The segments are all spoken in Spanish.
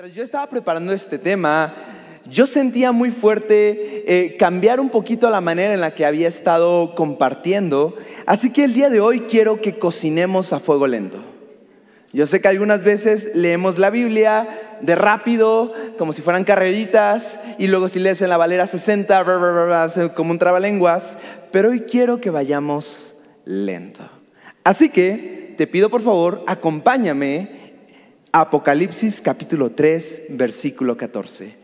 Mientras yo estaba preparando este tema, yo sentía muy fuerte eh, cambiar un poquito la manera en la que había estado compartiendo, así que el día de hoy quiero que cocinemos a fuego lento. Yo sé que algunas veces leemos la Biblia de rápido, como si fueran carreritas, y luego si lees en la Valera 60, como un trabalenguas, pero hoy quiero que vayamos lento. Así que te pido por favor, acompáñame Apocalipsis capítulo 3, versículo 14.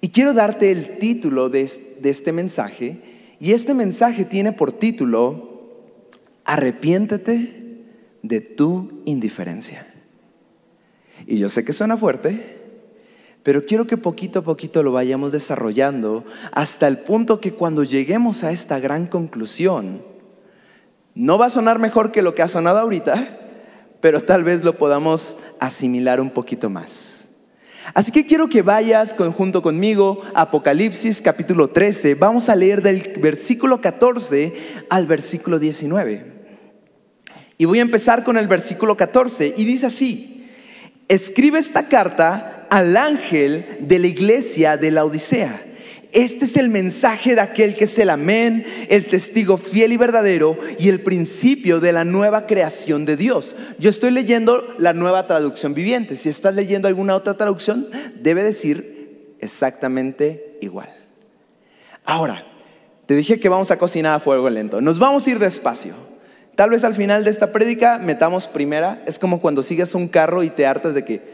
Y quiero darte el título de este mensaje, y este mensaje tiene por título, Arrepiéntete de tu indiferencia. Y yo sé que suena fuerte, pero quiero que poquito a poquito lo vayamos desarrollando hasta el punto que cuando lleguemos a esta gran conclusión, no va a sonar mejor que lo que ha sonado ahorita, pero tal vez lo podamos asimilar un poquito más. Así que quiero que vayas junto conmigo a Apocalipsis capítulo 13. Vamos a leer del versículo 14 al versículo 19. Y voy a empezar con el versículo 14 y dice así, escribe esta carta al ángel de la iglesia de la Odisea este es el mensaje de aquel que es el amén, el testigo fiel y verdadero y el principio de la nueva creación de Dios. Yo estoy leyendo la nueva traducción viviente. Si estás leyendo alguna otra traducción, debe decir exactamente igual. Ahora, te dije que vamos a cocinar a fuego lento. Nos vamos a ir despacio. Tal vez al final de esta prédica metamos primera. Es como cuando sigues un carro y te hartas de que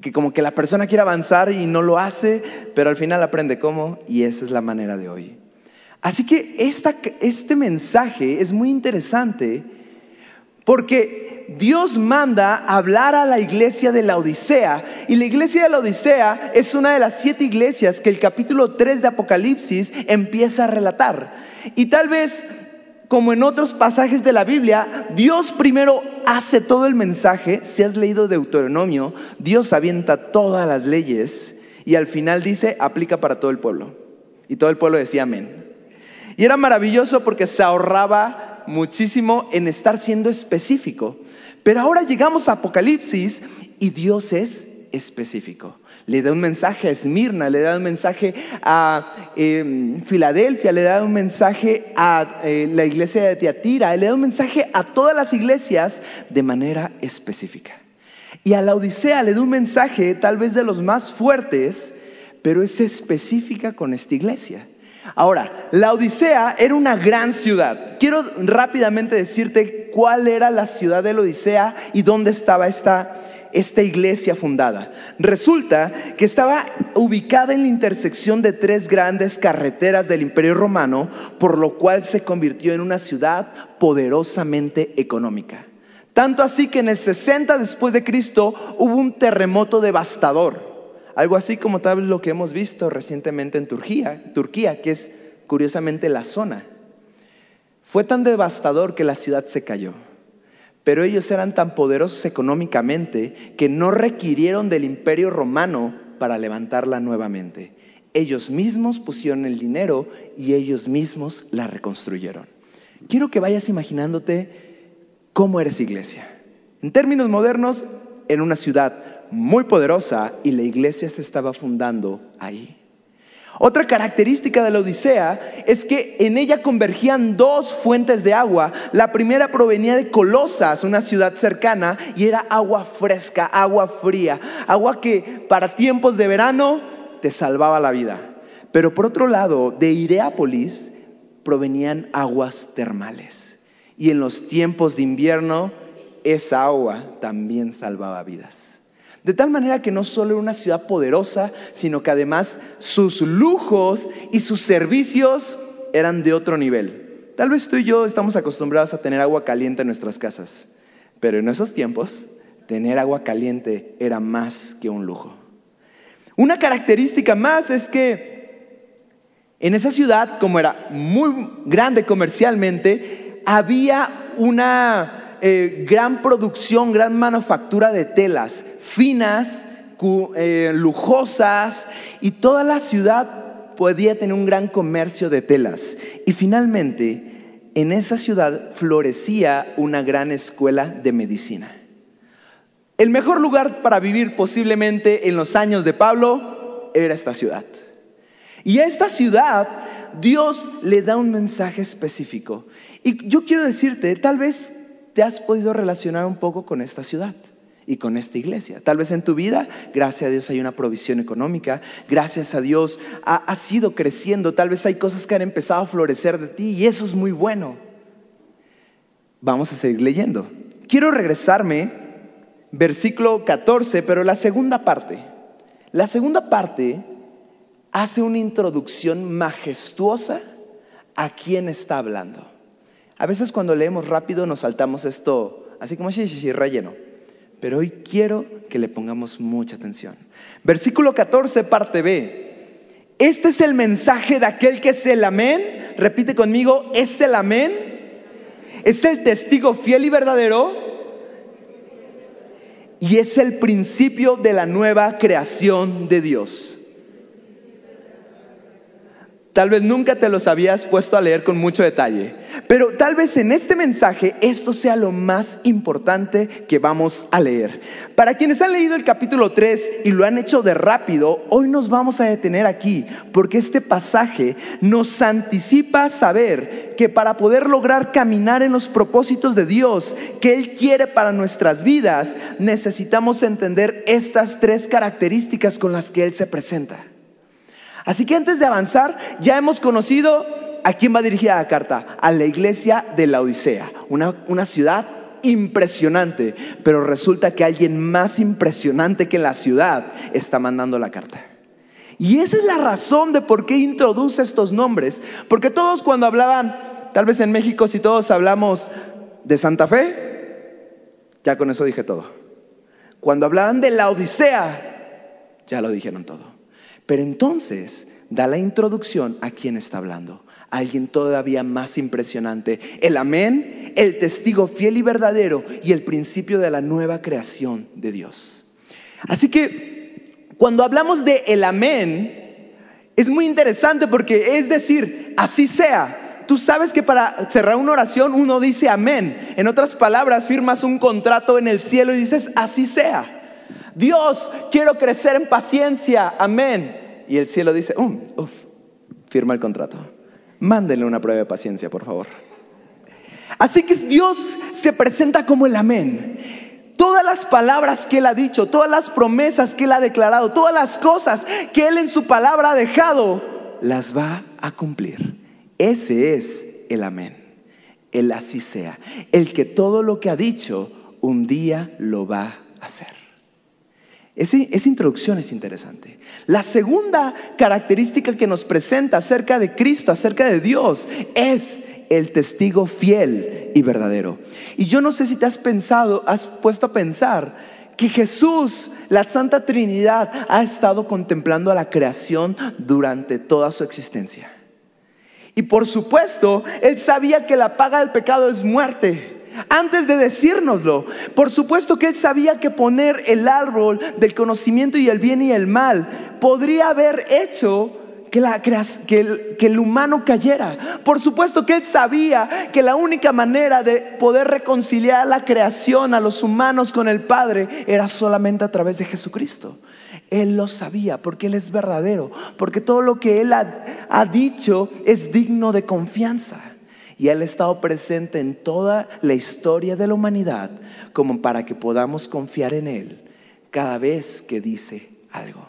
que como que la persona quiere avanzar y no lo hace, pero al final aprende cómo y esa es la manera de hoy. Así que este mensaje es muy interesante porque Dios manda hablar a la iglesia de la Odisea y la iglesia de la Odisea es una de las siete iglesias que el capítulo 3 de Apocalipsis empieza a relatar. Y tal vez como en otros pasajes de la Biblia, Dios primero hace todo el mensaje. Si has leído Deuteronomio, Dios avienta todas las leyes y al final dice, aplica para todo el pueblo. Y todo el pueblo decía amén. Y era maravilloso porque se ahorraba muchísimo en estar siendo específico. Pero ahora llegamos a Apocalipsis y Dios es específico le da un mensaje a Esmirna, le da un mensaje a em, Filadelfia, le da un mensaje a eh, la iglesia de Tiatira, le da un mensaje a todas las iglesias de manera específica. Y a la Odisea le da un mensaje tal vez de los más fuertes, pero es específica con esta iglesia. Ahora, la Odisea era una gran ciudad. Quiero rápidamente decirte cuál era la ciudad de la Odisea y dónde estaba esta esta iglesia fundada? Resulta que estaba ubicada en la intersección de tres grandes carreteras del Imperio Romano, por lo cual se convirtió en una ciudad poderosamente económica. Tanto así que en el 60 después de Cristo hubo un terremoto devastador, algo así como tal lo que hemos visto recientemente en Turquía, Turquía, que es curiosamente la zona. Fue tan devastador que la ciudad se cayó. Pero ellos eran tan poderosos económicamente que no requirieron del imperio romano para levantarla nuevamente. Ellos mismos pusieron el dinero y ellos mismos la reconstruyeron. Quiero que vayas imaginándote cómo eres iglesia. En términos modernos, en una ciudad muy poderosa y la iglesia se estaba fundando ahí. Otra característica de la Odisea es que en ella convergían dos fuentes de agua. La primera provenía de Colosas, una ciudad cercana, y era agua fresca, agua fría, agua que para tiempos de verano te salvaba la vida. Pero por otro lado, de Ireápolis provenían aguas termales. Y en los tiempos de invierno, esa agua también salvaba vidas. De tal manera que no solo era una ciudad poderosa, sino que además sus lujos y sus servicios eran de otro nivel. Tal vez tú y yo estamos acostumbrados a tener agua caliente en nuestras casas, pero en esos tiempos tener agua caliente era más que un lujo. Una característica más es que en esa ciudad, como era muy grande comercialmente, había una eh, gran producción, gran manufactura de telas finas, eh, lujosas, y toda la ciudad podía tener un gran comercio de telas. Y finalmente, en esa ciudad florecía una gran escuela de medicina. el mejor lugar para vivir posiblemente en los años de Pablo era esta ciudad. Y a esta ciudad Dios le da un mensaje específico. Y yo quiero decirte, tal vez te has podido relacionar un poco con esta ciudad y con esta iglesia. Tal vez en tu vida, gracias a Dios hay una provisión económica, gracias a Dios ha, ha sido creciendo, tal vez hay cosas que han empezado a florecer de ti y eso es muy bueno. Vamos a seguir leyendo. Quiero regresarme, versículo 14, pero la segunda parte. La segunda parte hace una introducción majestuosa a quién está hablando. A veces cuando leemos rápido nos saltamos esto, así como sí, sí, sí, relleno. Pero hoy quiero que le pongamos mucha atención. Versículo 14, parte B. Este es el mensaje de aquel que es el amén. Repite conmigo, es el amén es el testigo fiel y verdadero y es el principio de la nueva creación de Dios. Tal vez nunca te los habías puesto a leer con mucho detalle, pero tal vez en este mensaje esto sea lo más importante que vamos a leer. Para quienes han leído el capítulo 3 y lo han hecho de rápido, hoy nos vamos a detener aquí porque este pasaje nos anticipa saber que para poder lograr caminar en los propósitos de Dios que Él quiere para nuestras vidas, necesitamos entender estas tres características con las que Él se presenta. Así que antes de avanzar, ya hemos conocido a quién va dirigida la carta, a la iglesia de la Odisea, una, ciudad impresionante, pero resulta que alguien más impresionante que la ciudad está mandando la carta. Y esa es la razón de por qué introduce estos nombres, porque todos cuando hablaban, tal vez en México si todos hablamos de Santa Fe, ya con eso dije todo. Cuando hablaban de la Odisea, ya lo dijeron todo. Pero entonces da la introducción a quién está hablando. Alguien todavía más impresionante. El amén, el testigo fiel y verdadero y el principio de la nueva creación de Dios. Así que cuando hablamos de el amén, es muy interesante porque es decir, así sea. Tú sabes que para cerrar una oración uno dice amén. En otras palabras, firmas un contrato en el cielo y dices, así sea. Dios, quiero crecer en paciencia, amén. Y el cielo dice, um, firma el contrato. Mándenle una prueba de paciencia, por favor. Así que Dios se presenta como el amén. Todas las palabras que Él ha dicho, todas las promesas que Él ha declarado, todas las cosas que Él en su palabra ha dejado, las va a cumplir. Ese es el amén. El así sea. El que todo lo que ha dicho, un día lo va a hacer. Esa introducción es interesante. La segunda característica que nos presenta acerca de Cristo, acerca de Dios, es el testigo fiel y verdadero. Y yo no sé si te has pensado, has puesto a pensar que Jesús, la Santa Trinidad, ha estado contemplando a la creación durante toda su existencia. Y por supuesto, Él sabía que la paga del pecado es muerte antes de decírnoslo. Por supuesto que él sabía que poner el árbol del conocimiento y el bien y el mal podría haber hecho que, el, humano cayera. Por supuesto que él sabía que la única manera de poder reconciliar a la creación, a los humanos con el Padre, era solamente a través de Jesucristo. Él lo sabía porque Él es verdadero, porque todo lo que Él ha dicho es digno de confianza. Y Él ha estado presente en toda la historia de la humanidad como para que podamos confiar en Él cada vez que dice algo.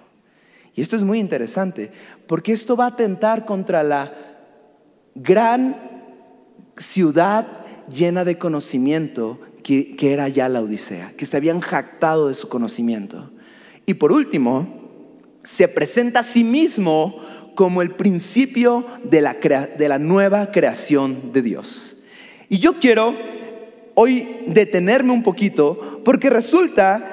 Y esto es muy interesante porque esto va a atentar contra la gran ciudad llena de conocimiento que, era ya la Odisea, que se habían jactado de su conocimiento. Y por último, se presenta a sí mismo como el principio de la, de la nueva creación de Dios. Y yo quiero hoy detenerme un poquito porque resulta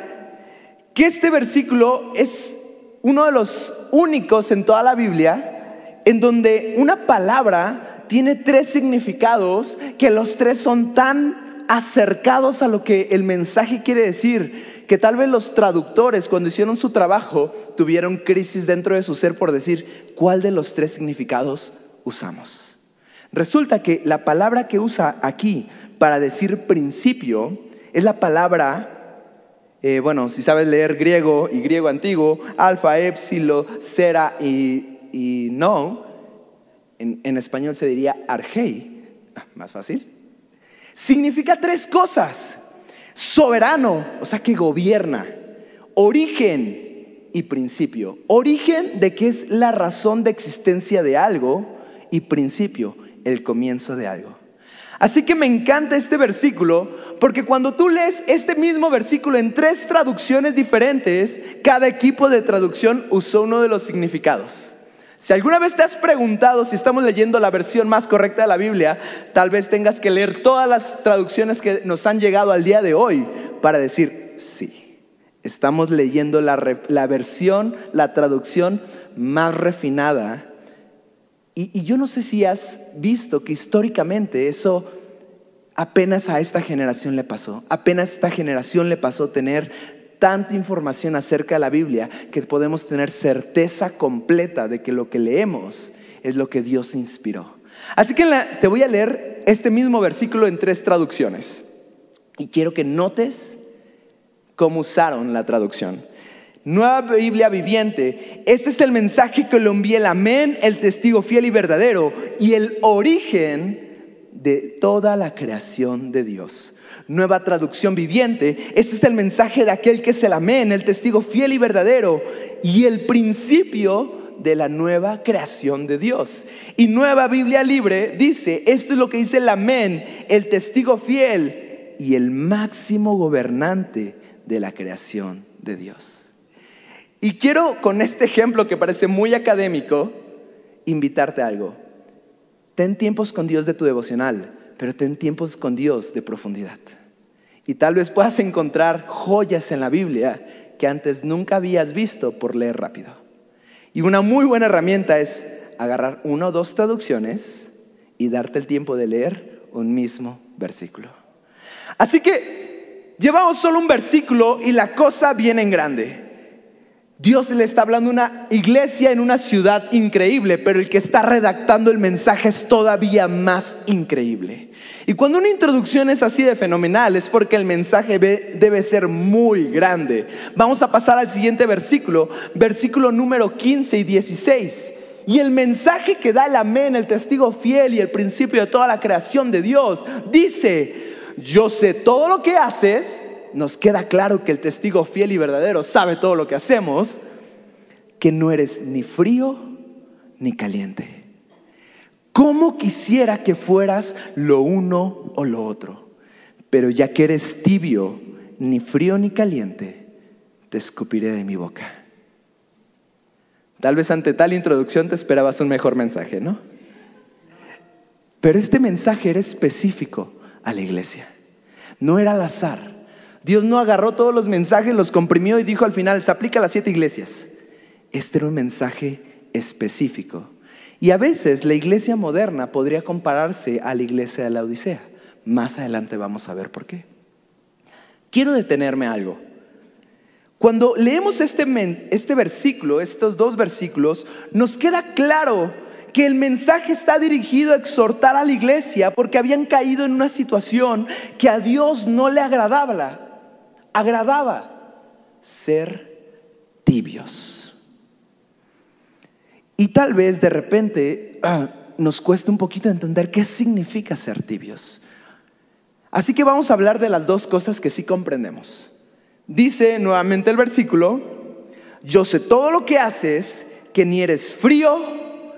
que este versículo es uno de los únicos en toda la Biblia en donde una palabra tiene tres significados que los tres son tan acercados a lo que el mensaje quiere decir que tal vez los traductores cuando hicieron su trabajo tuvieron crisis dentro de su ser por decir cuál de los tres significados usamos. Resulta que la palabra que usa aquí para decir principio es la palabra Eh, bueno, si sabes leer griego y griego antiguo, alfa, epsilon, cera y, no, en, en, español se diría argei, ah, más fácil, significa tres cosas. Soberano, o sea que gobierna. Origen y principio. Origen de que es la razón de existencia de algo y principio, el comienzo de algo. Así que me encanta este versículo porque cuando tú lees este mismo versículo en tres traducciones diferentes, cada equipo de traducción usó uno de los significados. Si alguna vez te has preguntado si estamos leyendo la versión más correcta de la Biblia, tal vez tengas que leer todas las traducciones que nos han llegado al día de hoy para decir, sí, estamos leyendo la, la versión, la traducción más refinada y, yo no sé si has visto que históricamente eso apenas a esta generación le pasó. Apenas a esta generación le pasó tener tanta información acerca de la Biblia que podemos tener certeza completa de que lo que leemos es lo que Dios inspiró. Así que te voy a leer este mismo versículo en tres traducciones. Y quiero que notes cómo usaron la traducción. Nueva Biblia viviente. Este es el mensaje que lo envía el amén, el testigo fiel y verdadero y el origen de toda la creación de Dios. Nueva traducción viviente. Este es el mensaje de aquel que es el amén, el testigo fiel y verdadero y el principio de la nueva creación de Dios. Y Nueva Biblia Libre dice, esto es lo que dice el amén, el testigo fiel y el máximo gobernante de la creación de Dios. Y quiero con este ejemplo que parece muy académico, invitarte a algo. Ten tiempos con Dios de tu devocional, pero ten tiempos con Dios de profundidad. Y tal vez puedas encontrar joyas en la Biblia que antes nunca habías visto por leer rápido. Y una muy buena herramienta es agarrar una o dos traducciones y darte el tiempo de leer un mismo versículo. Así que llevamos solo un versículo y la cosa viene en grande. Dios le está hablando a una iglesia en una ciudad increíble, pero el que está redactando el mensaje es todavía más increíble. Y cuando una introducción es así de fenomenal es porque el mensaje debe ser muy grande. Vamos a pasar al siguiente versículo, versículo número 15 y 16. Y el mensaje que da el amén, el testigo fiel y el principio de toda la creación de Dios, dice, yo sé todo lo que haces nos queda claro que el testigo fiel y verdadero sabe todo lo que hacemos, que no eres ni frío ni caliente. ¿Cómo quisiera que fueras lo uno o lo otro? Pero ya que eres tibio, ni frío ni caliente, te escupiré de mi boca. Tal vez ante tal introducción te esperabas un mejor mensaje, ¿no? Pero este mensaje era específico a la iglesia. No era al azar. Dios no agarró todos los mensajes, los comprimió y dijo al final, se aplica a las siete iglesias. Este era un mensaje específico. Y a veces la iglesia moderna podría compararse a la iglesia de la Odisea. Más adelante vamos a ver por qué. Quiero detenerme algo. Cuando leemos este, este versículo, estos dos versículos, nos queda claro que el mensaje está dirigido a exhortar a la iglesia porque habían caído en una situación que a Dios no le agradaba agradaba ser tibios. Y tal vez de repente ah, nos cuesta un poquito entender qué significa ser tibios. Así que vamos a hablar de las dos cosas que sí comprendemos. Dice nuevamente el versículo, yo sé todo lo que haces, que ni eres frío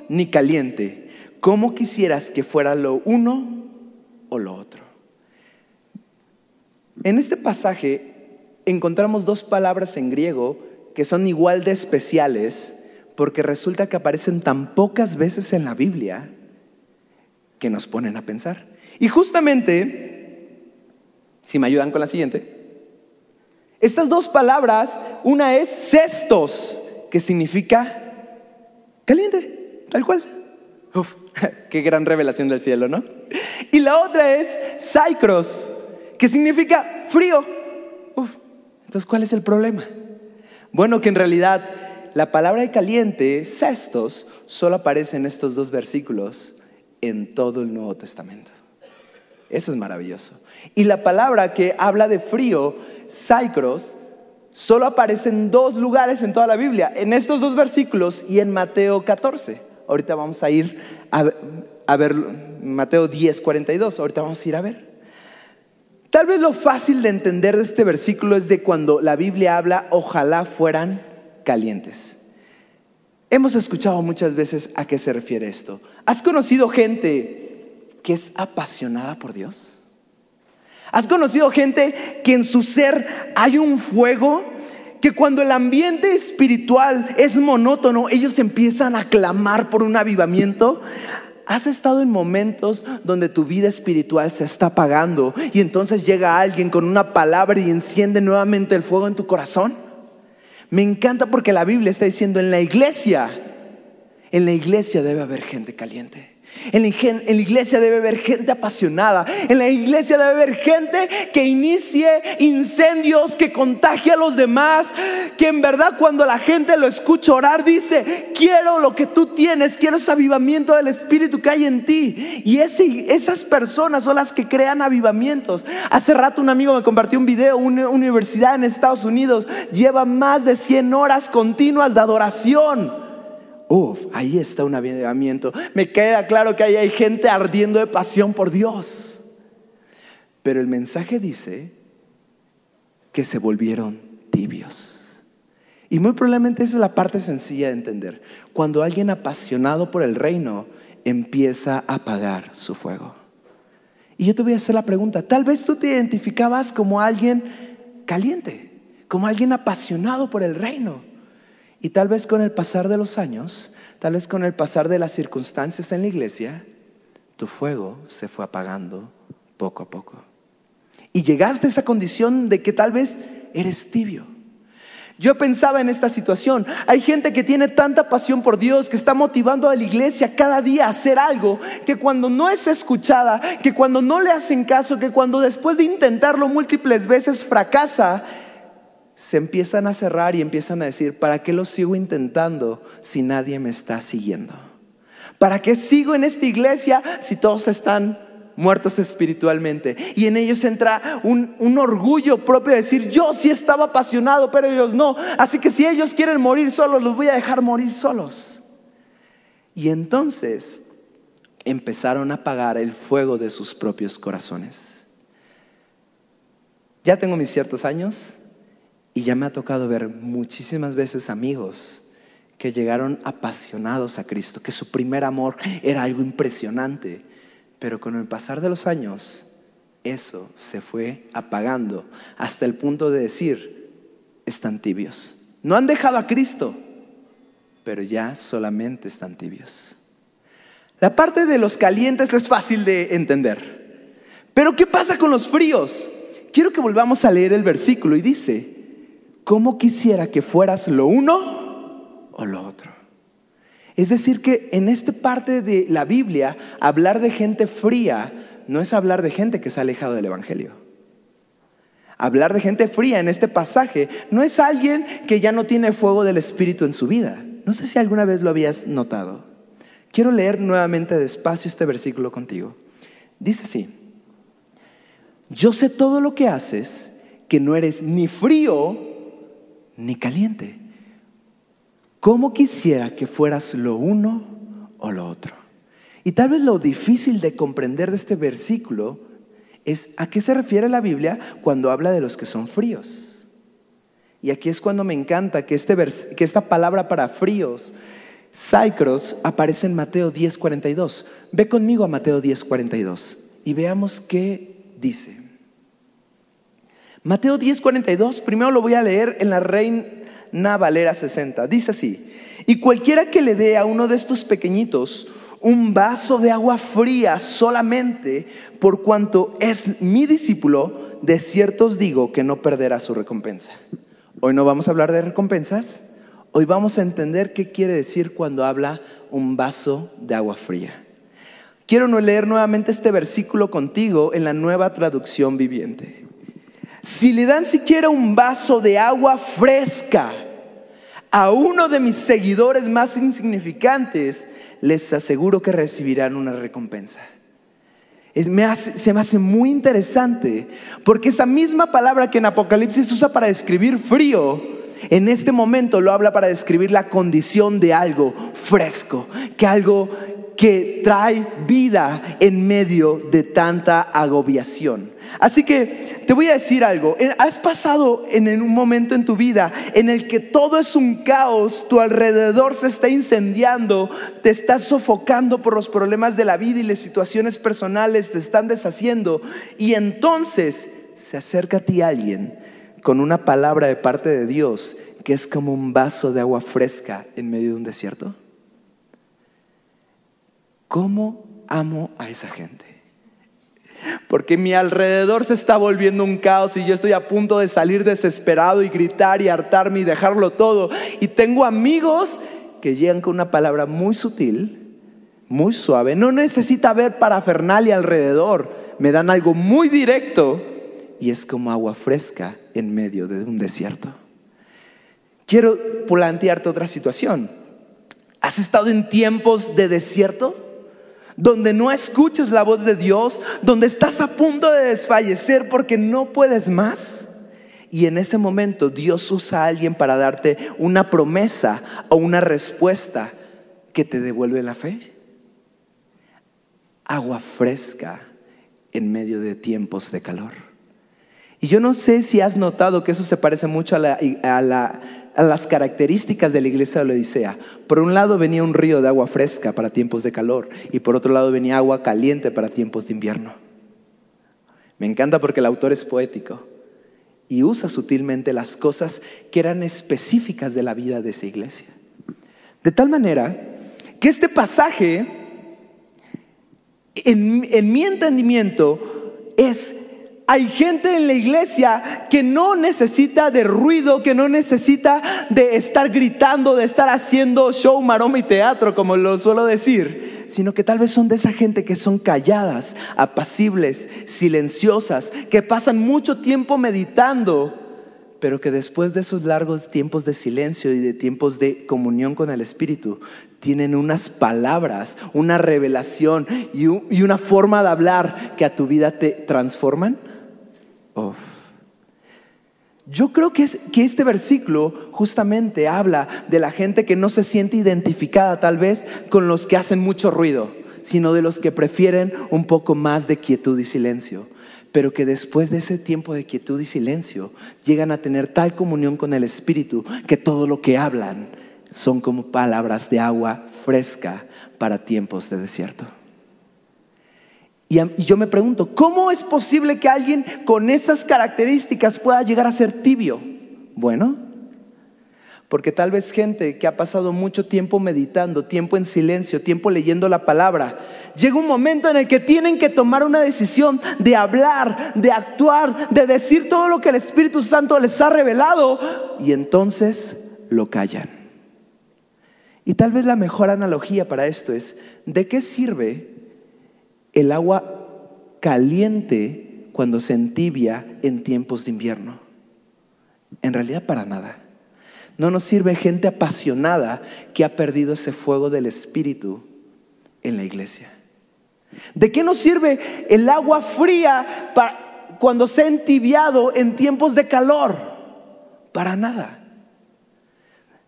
ni caliente. ¿Cómo quisieras que fuera lo uno o lo otro? En este pasaje encontramos dos palabras en griego que son igual de especiales porque resulta que aparecen tan pocas veces en la Biblia que nos ponen a pensar. Y justamente, si me ayudan con la siguiente, estas dos palabras, una es cestos, que significa caliente, tal cual. Uf, qué gran revelación del cielo, ¿no? Y la otra es saikros, que significa frío. Entonces, ¿cuál es el problema? Bueno, que en realidad la palabra de caliente, cestos, solo aparece en estos dos versículos en todo el Nuevo Testamento. Eso es maravilloso. Y la palabra que habla de frío, saikros, solo aparece en dos lugares en toda la Biblia, en estos dos versículos y en Mateo 14. Ahorita vamos a ir a, ver Mateo 10, 42, ahorita vamos a ir a ver. Tal vez lo fácil de entender de este versículo es de cuando la Biblia habla, ojalá fueran calientes. Hemos escuchado muchas veces a qué se refiere esto. ¿Has conocido gente que es apasionada por Dios? ¿Has conocido gente que en su ser hay un fuego que cuando el ambiente espiritual es monótono, ellos empiezan a clamar por un avivamiento? ¿Has estado en momentos donde tu vida espiritual se está apagando y entonces llega alguien con una palabra y enciende nuevamente el fuego en tu corazón? Me encanta porque la Biblia está diciendo en la iglesia, en la iglesia debe haber gente caliente. En la, iglesia debe haber gente apasionada. En la iglesia debe haber gente que inicie incendios, que contagie a los demás. Que en verdad cuando la gente lo escucha orar dice, quiero lo que tú tienes, quiero ese avivamiento del Espíritu que hay en ti. Y esas personas son las que crean avivamientos. Hace rato un amigo me compartió un video, una universidad en Estados Unidos lleva más de 100 horas continuas de adoración. Ahí está un avivamiento. Me queda claro que ahí hay gente ardiendo de pasión por Dios. Pero el mensaje dice que se volvieron tibios. Y muy probablemente esa es la parte sencilla de entender. Cuando alguien apasionado por el reino empieza a apagar su fuego. Y yo te voy a hacer la pregunta, tal vez tú te identificabas como alguien caliente, como alguien apasionado por el reino. Y tal vez con el pasar de los años, tal vez con el pasar de las circunstancias en la iglesia, tu fuego se fue apagando poco a poco. Y llegaste a esa condición de que tal vez eres tibio. Yo pensaba en esta situación. Hay gente que tiene tanta pasión por Dios, que está motivando a la iglesia cada día a hacer algo, que cuando no es escuchada, que cuando no le hacen caso, que cuando después de intentarlo múltiples veces fracasa, se empiezan a cerrar y empiezan a decir, ¿para qué lo sigo intentando si nadie me está siguiendo? ¿Para qué sigo en esta iglesia si todos están muertos espiritualmente? Y en ellos entra un, un, orgullo propio de decir, yo sí estaba apasionado, pero ellos no. Así que si ellos quieren morir solos, los voy a dejar morir solos. Y entonces empezaron a apagar el fuego de sus propios corazones. Ya tengo mis ciertos años, y ya me ha tocado ver muchísimas veces amigos que llegaron apasionados a Cristo, que su primer amor era algo impresionante, pero con el pasar de los años eso se fue apagando hasta el punto de decir, están tibios. No han dejado a Cristo, pero ya solamente están tibios. La parte de los calientes es fácil de entender. Pero ¿qué pasa con los fríos? Quiero que volvamos a leer el versículo y dice, ¿cómo quisiera que fueras lo uno o lo otro? Es decir, que en esta parte de la Biblia, hablar de gente fría no es hablar de gente que se ha alejado del Evangelio. Hablar de gente fría en este pasaje no es alguien que ya no tiene fuego del Espíritu en su vida. No sé si alguna vez lo habías notado. Quiero leer nuevamente despacio este versículo contigo. Dice así, yo sé todo lo que haces, que no eres ni frío ni caliente. ¿Cómo quisiera que fueras lo uno o lo otro? Y tal vez lo difícil de comprender de este versículo es a qué se refiere la Biblia cuando habla de los que son fríos. Y aquí es cuando me encanta que, este que esta palabra para fríos, Saikros, aparece en Mateo 10:42. Ve conmigo a Mateo 10:42 y veamos qué dice. Mateo 10, 42, primero lo voy a leer en la Reina Valera 60. Dice así, y cualquiera que le dé a uno de estos pequeñitos un vaso de agua fría solamente por cuanto es mi discípulo, de cierto os digo que no perderá su recompensa. Hoy no vamos a hablar de recompensas, hoy vamos a entender qué quiere decir cuando habla un vaso de agua fría. Quiero leer nuevamente este versículo contigo en la nueva traducción viviente. Si le dan siquiera un vaso de agua fresca a uno de mis seguidores más insignificantes, les aseguro que recibirán una recompensa. se me hace muy interesante porque esa misma palabra que en Apocalipsis usa para describir frío, en este momento lo habla para describir la condición de algo fresco, que algo que trae vida en medio de tanta agobiación. Así que te voy a decir algo, eh, has pasado en un momento en tu vida en el que todo es un caos, tu alrededor se está incendiando, te estás sofocando por los problemas de la vida y las situaciones personales te están deshaciendo y entonces se acerca a ti alguien con una palabra de parte de Dios que es como un vaso de agua fresca en medio de un desierto. ¿Cómo amo a esa gente? Porque mi alrededor se está volviendo un caos y yo estoy a punto de salir desesperado y gritar y hartarme y dejarlo todo. Y tengo amigos que llegan con una palabra muy sutil, muy suave. No necesita ver parafernalia alrededor. Me dan algo muy directo y es como agua fresca en medio de un desierto. Quiero plantearte otra situación. ¿Has estado en tiempos de desierto? Donde no escuchas la voz de Dios, donde estás a punto de desfallecer porque no puedes más. Y en ese momento Dios usa a alguien para darte una promesa o una respuesta que te devuelve la fe. Agua fresca en medio de tiempos de calor. Y yo no sé si has notado que eso se parece mucho a la, a la las características de la iglesia de la Odisea. Por un lado venía un río de agua fresca para tiempos de calor y por otro lado venía agua caliente para tiempos de invierno. Me encanta porque el autor es poético y usa sutilmente las cosas que eran específicas de la vida de esa iglesia. De tal manera que este pasaje, en, en mi entendimiento, es hay gente en la iglesia que no necesita de ruido, que no necesita de estar gritando, de estar haciendo show, maroma y teatro, como lo suelo decir, sino que tal vez son de esa gente que son calladas, apacibles, silenciosas, que pasan mucho tiempo meditando, pero que después de esos largos tiempos de silencio y de tiempos de comunión con el Espíritu, tienen unas palabras, una revelación y, una forma de hablar que a tu vida te transforman. Yo creo que, que este versículo justamente habla de la gente que no se siente identificada tal vez con los que hacen mucho ruido, sino de los que prefieren un poco más de quietud y silencio pero que después de ese tiempo de quietud y silencio llegan a tener tal comunión con el Espíritu que todo lo que hablan son como palabras de agua fresca para tiempos de desierto. Y, yo me pregunto, ¿cómo es posible que alguien con esas características pueda llegar a ser tibio? Bueno, porque tal vez gente que ha pasado mucho tiempo meditando, tiempo en silencio, tiempo leyendo la palabra, llega un momento en el que tienen que tomar una decisión de hablar, de actuar, de decir todo lo que el Espíritu Santo les ha revelado y entonces lo callan. Y tal vez la mejor analogía para esto es, ¿de qué sirve el agua caliente cuando se entibia en tiempos de invierno? En realidad para nada. No nos sirve gente apasionada que ha perdido ese fuego del Espíritu en la iglesia. ¿De qué nos sirve el agua fría cuando se ha entibiado en tiempos de calor? Para nada.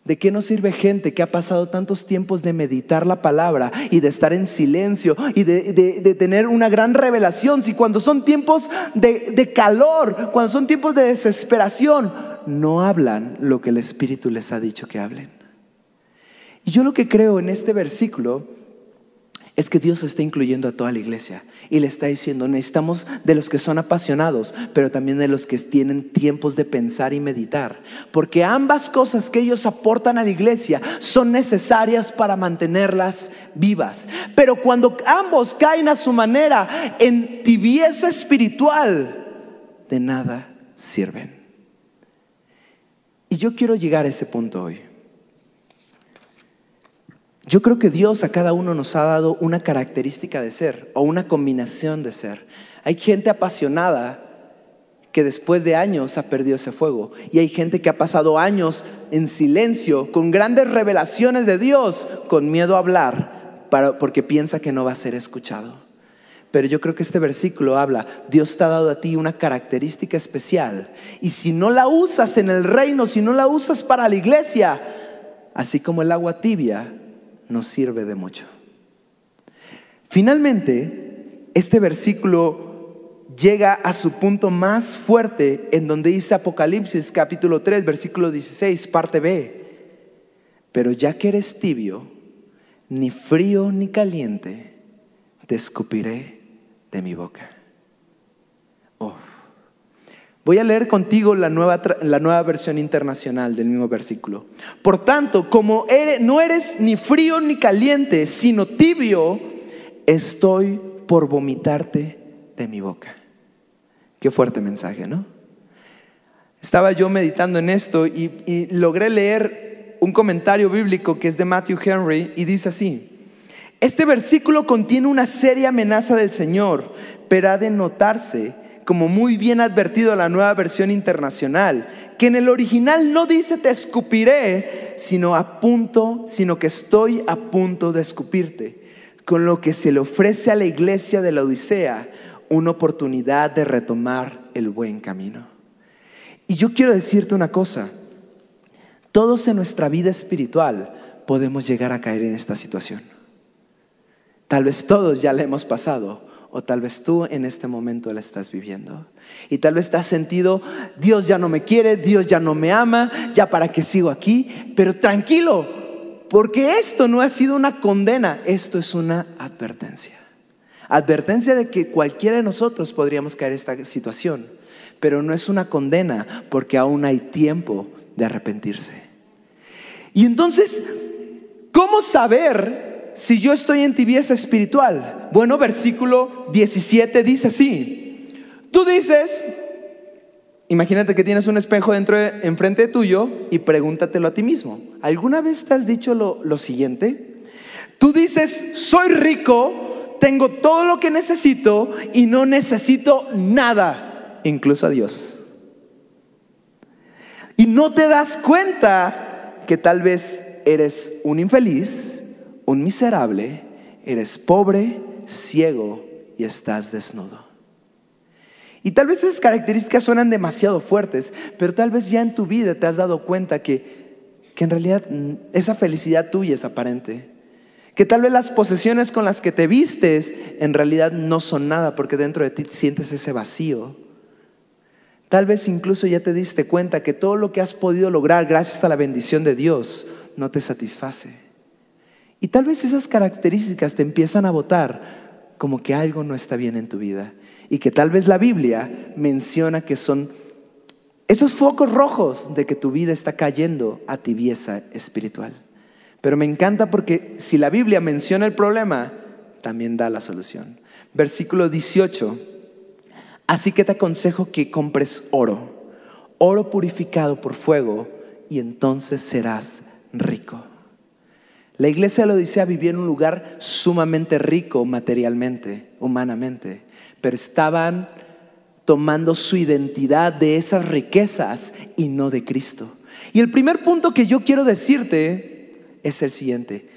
¿De qué nos sirve gente que ha pasado tantos tiempos de meditar la palabra y de estar en silencio y de, tener una gran revelación si cuando son tiempos de, calor, cuando son tiempos de desesperación, no hablan lo que el Espíritu les ha dicho que hablen? Y yo lo que creo en este versículo es que Dios está incluyendo a toda la iglesia y le está diciendo, necesitamos de los que son apasionados, pero también de los que tienen tiempos de pensar y meditar, porque ambas cosas que ellos aportan a la iglesia son necesarias para mantenerlas vivas. Pero cuando ambos caen a su manera en tibieza espiritual, de nada sirven. Y yo quiero llegar a ese punto hoy. Yo creo que Dios a cada uno nos ha dado una característica de ser o una combinación de ser. Hay gente apasionada que después de años ha perdido ese fuego. Y hay gente que ha pasado años en silencio, con grandes revelaciones de Dios, con miedo a hablar, porque piensa que no va a ser escuchado. Pero yo creo que este versículo habla, Dios te ha dado a ti una característica especial. Y si no la usas en el reino, si no la usas para la iglesia, así como el agua tibia, no sirve de mucho. Finalmente, este versículo llega a su punto más fuerte en donde dice Apocalipsis capítulo 3, versículo 16, parte B. Pero ya que eres tibio, ni frío ni caliente, te escupiré de mi boca. Voy a leer contigo la nueva, la nueva, versión internacional del mismo versículo. Por tanto, como no eres ni frío ni caliente, sino tibio, estoy por vomitarte de mi boca. Qué fuerte mensaje, ¿no? Estaba yo meditando en esto y logré leer un comentario bíblico que es de Matthew Henry y dice así, este versículo contiene una seria amenaza del Señor, pero ha de notarse, como muy bien advertido la nueva versión internacional, que en el original no dice te escupiré, sino a punto, sino que estoy a punto de escupirte, con lo que se le ofrece a la iglesia de la Odisea una oportunidad de retomar el buen camino. Y yo quiero decirte una cosa, todos en nuestra vida espiritual podemos llegar a caer en esta situación. Tal vez todos ya la hemos pasado o tal vez tú en este momento la estás viviendo. Y tal vez te has sentido, Dios ya no me quiere, Dios ya no me ama, ya para qué sigo aquí, pero tranquilo, porque esto no ha sido una condena, esto es una advertencia. Advertencia de que cualquiera de nosotros podríamos caer en esta situación, pero no es una condena porque aún hay tiempo de arrepentirse. Y entonces, ¿cómo saber si yo estoy en tibieza espiritual? Bueno, versículo 17 dice así. Tú dices, imagínate que tienes un espejo dentro de, enfrente de tuyo y pregúntatelo a ti mismo. ¿Alguna vez te has dicho lo, lo siguiente? Tú dices, soy rico, tengo todo lo que necesito y no necesito nada, incluso a Dios. Y no te das cuenta que tal vez eres un infeliz, un miserable, eres pobre, ciego y estás desnudo. Y tal vez esas características suenan demasiado fuertes, pero tal vez ya en tu vida te has dado cuenta que, que en realidad esa felicidad tuya es aparente. Que tal vez las posesiones con las que te vistes en realidad no son nada porque dentro de ti sientes ese vacío. Tal vez incluso ya te diste cuenta que todo lo que has podido lograr gracias a la bendición de Dios no te satisface. Y tal vez esas características te empiezan a votar como que algo no está bien en tu vida. Y que tal vez la Biblia menciona que son esos focos rojos de que tu vida está cayendo a tibieza espiritual. Pero me encanta porque si la Biblia menciona el problema, también da la solución. Versículo 18. Así que te aconsejo que compres oro, oro purificado por fuego, y entonces serás rico. La iglesia de la Odisea vivía en un lugar sumamente rico materialmente, humanamente, pero estaban tomando su identidad de esas riquezas y no de Cristo. Y el primer punto que yo quiero decirte es el siguiente.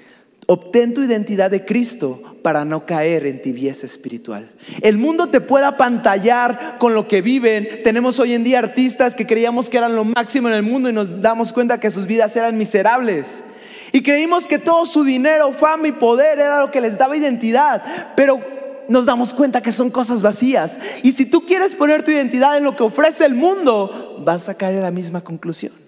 Obtén tu identidad de Cristo para no caer en tibieza espiritual. El mundo te puede apantallar con lo que viven. Tenemos hoy en día artistas que creíamos que eran lo máximo en el mundo y nos damos cuenta que sus vidas eran miserables. Y creímos que todo su dinero, fama y poder era lo que les daba identidad. Pero nos damos cuenta que son cosas vacías. Y si tú quieres poner tu identidad en lo que ofrece el mundo, vas a caer en la misma conclusión.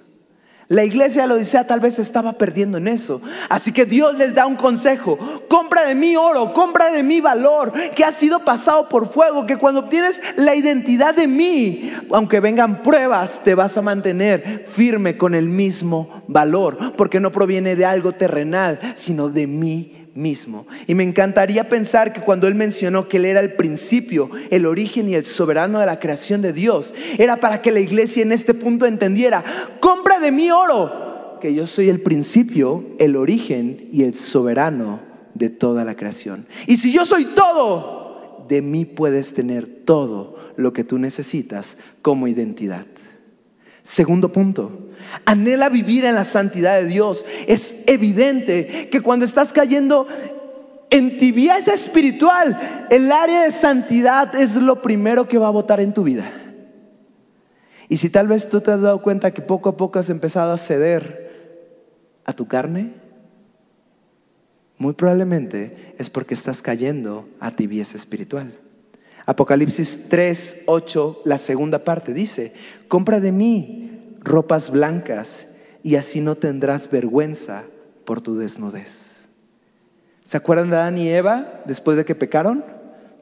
La iglesia de la tal vez estaba perdiendo en eso. Así que Dios les da un consejo. Compra de mí oro, compra de mí valor, que ha sido pasado por fuego, que cuando obtienes la identidad de mí, aunque vengan pruebas, te vas a mantener firme con el mismo valor, porque no proviene de algo terrenal, sino de mí mismo. Y me encantaría pensar que cuando Él mencionó que Él era el principio, el origen y el soberano de la creación de Dios, era para que la iglesia en este punto entendiera, compra de mí oro, que yo soy el principio, el origen y el soberano de toda la creación. Y si yo soy todo, de mí puedes tener todo lo que tú necesitas como identidad. Segundo punto, anhela vivir en la santidad de Dios. Es evidente que cuando estás cayendo en tibieza espiritual, el área de santidad es lo primero que va a votar en tu vida. Y si tal vez tú te has dado cuenta que poco a poco has empezado a ceder a tu carne, muy probablemente es porque estás cayendo a tibieza espiritual. Apocalipsis 3, 8, la segunda parte dice, compra de mí ropas blancas y así no tendrás vergüenza por tu desnudez. ¿Se acuerdan de Adán y Eva después de que pecaron?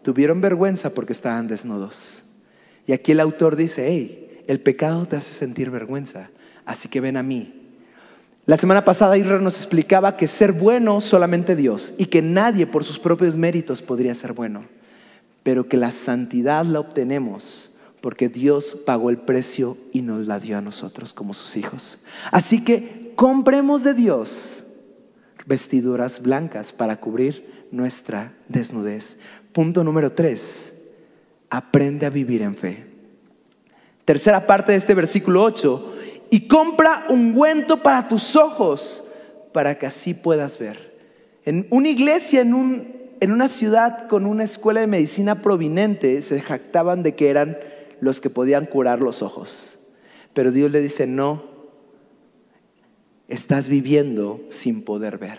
Tuvieron vergüenza porque estaban desnudos. Y aquí el autor dice, hey, el pecado te hace sentir vergüenza, así que ven a mí. La semana pasada Israel nos explicaba que ser bueno solamente Dios y que nadie por sus propios méritos podría ser bueno, pero que la santidad la obtenemos porque Dios pagó el precio y nos la dio a nosotros como sus hijos. Así que compremos de Dios vestiduras blancas para cubrir nuestra desnudez. Punto número tres, aprende a vivir en fe. Tercera parte de este versículo 8, y compra ungüento para tus ojos para que así puedas ver. En una iglesia, en, un, en una ciudad con una escuela de medicina prominente, se jactaban de que eran los que podían curar los ojos. Pero Dios le dice, no, estás viviendo sin poder ver.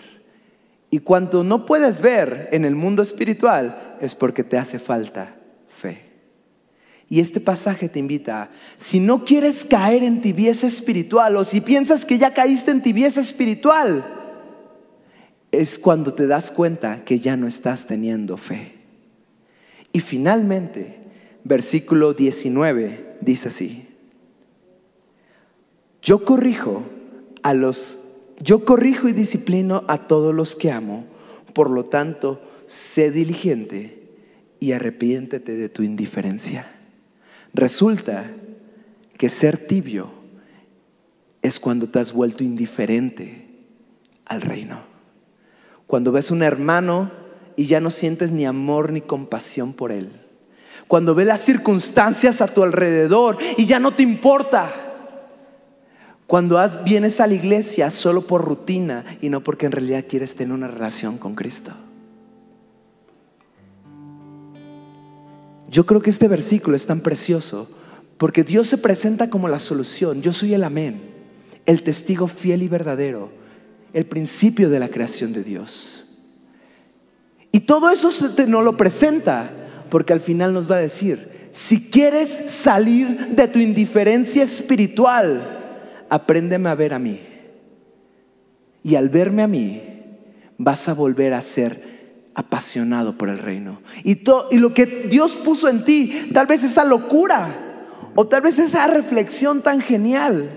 Y cuando no puedes ver en el mundo espiritual es porque te hace falta fe. Y este pasaje te invita, si no quieres caer en tibieza espiritual o si piensas que ya caíste en tibieza espiritual, es cuando te das cuenta que ya no estás teniendo fe. Y finalmente, versículo 19 dice así, yo corrijo a los, yo corrijo y disciplino a todos los que amo, por lo tanto, sé diligente y arrepiéntete de tu indiferencia. Resulta que ser tibio es cuando te has vuelto indiferente al reino. Cuando ves un hermano y ya no sientes ni amor ni compasión por él. Cuando ves las circunstancias a tu alrededor y ya no te importa. Cuando vienes a la iglesia solo por rutina y no porque en realidad quieres tener una relación con Cristo. Yo creo que este versículo es tan precioso porque Dios se presenta como la solución. Yo soy el amén, el testigo fiel y verdadero, el principio de la creación de Dios. Y todo eso no lo presenta porque al final nos va a decir, si quieres salir de tu indiferencia espiritual, apréndeme a ver a mí. Y al verme a mí, vas a volver a ser apasionado por el reino. Y, y lo que Dios puso en ti, tal vez esa locura o tal vez esa reflexión tan genial,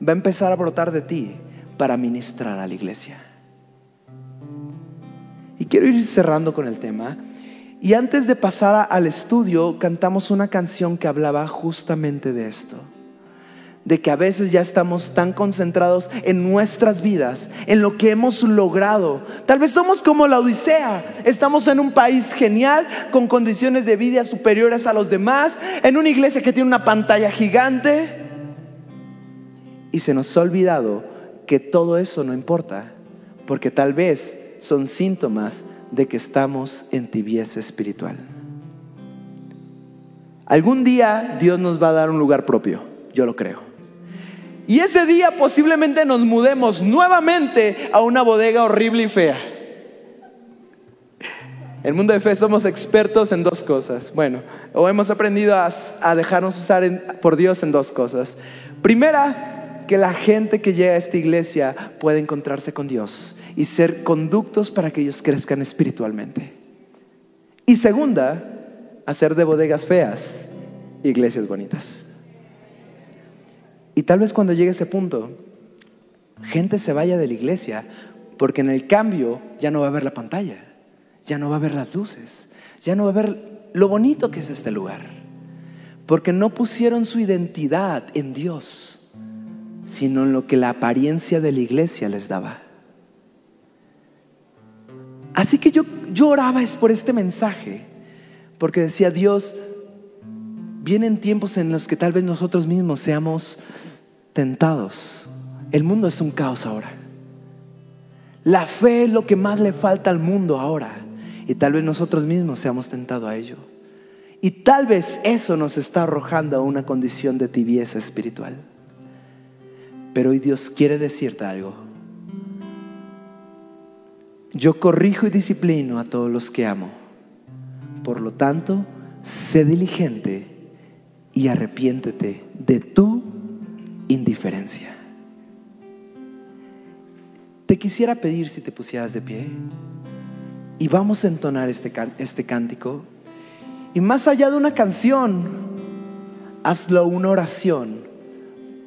va a empezar a brotar de ti para ministrar a la iglesia. Y quiero ir cerrando con el tema. Y antes de pasar al estudio, cantamos una canción que hablaba justamente de esto de que a veces ya estamos tan concentrados en nuestras vidas, en lo que hemos logrado. Tal vez somos como la Odisea, estamos en un país genial, con condiciones de vida superiores a los demás, en una iglesia que tiene una pantalla gigante, y se nos ha olvidado que todo eso no importa, porque tal vez son síntomas de que estamos en tibieza espiritual. Algún día Dios nos va a dar un lugar propio, yo lo creo. Y ese día posiblemente nos mudemos nuevamente a una bodega horrible y fea. El mundo de fe somos expertos en dos cosas. Bueno, o hemos aprendido a, dejarnos usar por Dios en dos cosas. Primera, que la gente que llega a esta iglesia pueda encontrarse con Dios y ser conductos para que ellos crezcan espiritualmente. Y segunda, hacer de bodegas feas iglesias bonitas. Y tal vez cuando llegue ese punto, gente se vaya de la iglesia porque en el cambio ya no va a ver la pantalla, ya no va a ver las luces, ya no va a ver lo bonito que es este lugar. Porque no pusieron su identidad en Dios, sino en lo que la apariencia de la iglesia les daba. Así que yo, lloraba es por este mensaje, porque decía Dios, vienen tiempos en los que tal vez nosotros mismos seamos tentados. El mundo es un caos ahora. La fe es lo que más le falta al mundo ahora. Y tal vez nosotros mismos seamos tentados a ello. Y tal vez eso nos está arrojando a una condición de tibieza espiritual. Pero hoy Dios quiere decirte algo. Yo corrijo y disciplino a todos los que amo. Por lo tanto, sé diligente y arrepiéntete de tu indiferencia. Te quisiera pedir si te pusieras de pie y vamos a entonar este, este cántico. Y más allá de una canción, hazlo una oración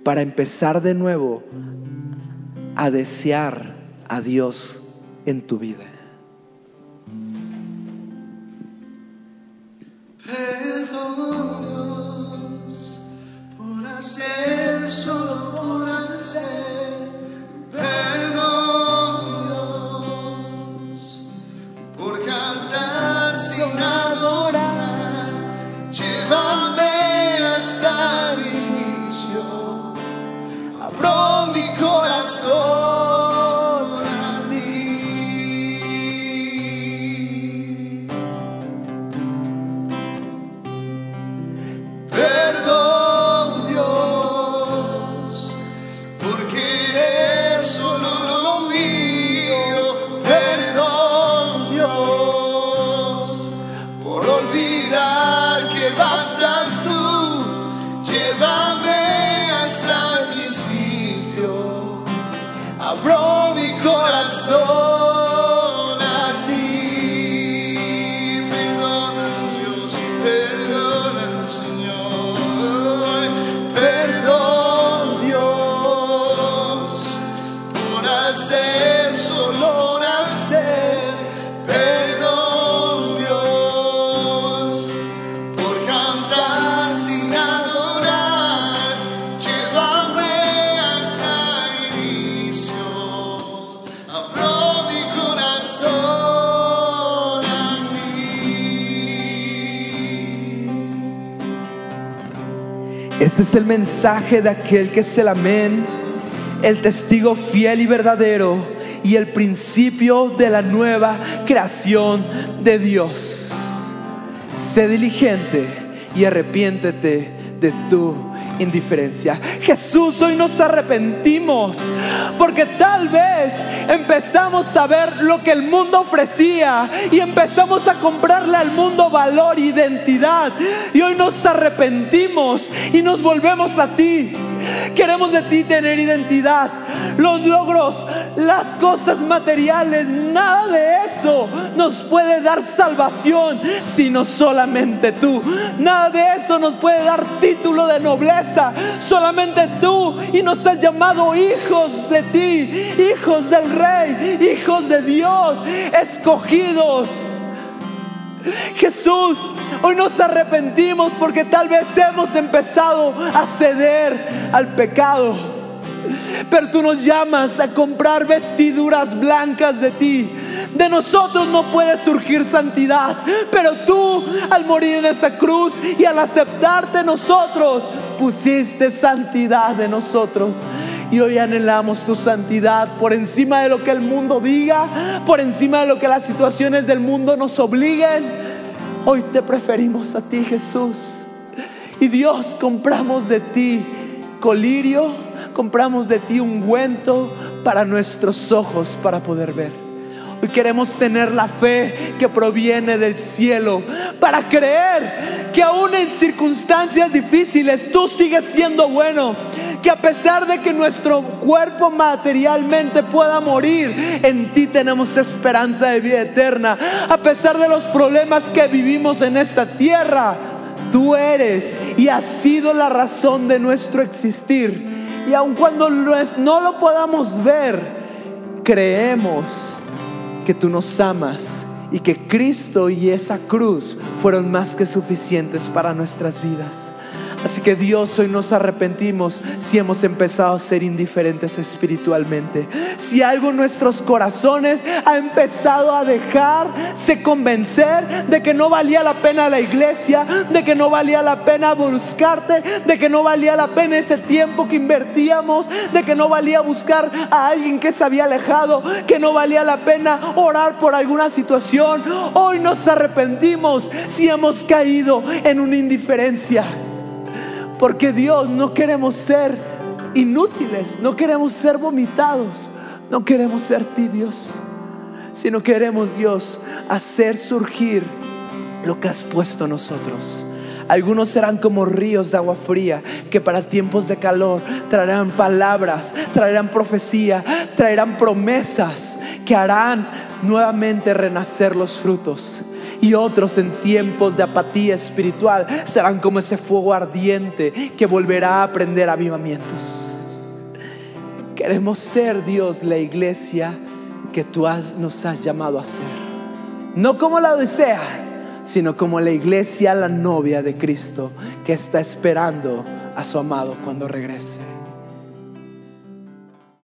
para empezar de nuevo a desear a Dios en tu vida. Este es el mensaje de aquel que es el amén, el testigo fiel y verdadero y el principio de la nueva creación de Dios. Sé diligente y arrepiéntete de tu indiferencia. Jesús, hoy nos arrepentimos porque tal vez empezamos a ver lo que el mundo ofrecía y empezamos a comprarle al mundo valor, identidad. Y hoy nos arrepentimos y nos volvemos a ti. Queremos de ti tener identidad. Los logros, las cosas materiales, nada de eso nos puede dar salvación, sino solamente tú. Nada de eso nos puede dar título de nobleza, solamente tú. Y nos has llamado hijos de ti, hijos del rey, hijos de Dios, escogidos. Jesús, hoy nos arrepentimos porque tal vez hemos empezado a ceder al pecado. Pero tú nos llamas a comprar vestiduras blancas de ti. De nosotros no puede surgir santidad, pero tú al morir en esa cruz y al aceptarte nosotros, pusiste santidad de nosotros. Y hoy anhelamos tu santidad por encima de lo que el mundo diga, por encima de lo que las situaciones del mundo nos obliguen. Hoy te preferimos a ti, Jesús. Y Dios, compramos de ti colirio, compramos de ti ungüento para nuestros ojos para poder ver. Hoy queremos tener la fe que proviene del cielo para creer que aún en circunstancias difíciles tú sigues siendo bueno que a pesar de que nuestro cuerpo materialmente pueda morir, en ti tenemos esperanza de vida eterna. A pesar de los problemas que vivimos en esta tierra, tú eres y has sido la razón de nuestro existir. Y aun cuando no lo podamos ver, creemos que tú nos amas y que Cristo y esa cruz fueron más que suficientes para nuestras vidas. Así que Dios, hoy nos arrepentimos si hemos empezado a ser indiferentes espiritualmente. Si algo en nuestros corazones ha empezado a dejarse convencer de que no valía la pena la iglesia, de que no valía la pena buscarte, de que no valía la pena ese tiempo que invertíamos, de que no valía buscar a alguien que se había alejado, que no valía la pena orar por alguna situación. Hoy nos arrepentimos si hemos caído en una indiferencia. Porque Dios no queremos ser inútiles, no queremos ser vomitados, no queremos ser tibios, sino queremos Dios hacer surgir lo que has puesto nosotros. Algunos serán como ríos de agua fría que para tiempos de calor traerán palabras, traerán profecía, traerán promesas que harán nuevamente renacer los frutos y otros en tiempos de apatía espiritual serán como ese fuego ardiente que volverá a prender avivamientos. Queremos ser Dios la iglesia que tú nos has llamado a ser. No como la Odisea, sino como la iglesia, la novia de Cristo, que está esperando a su amado cuando regrese.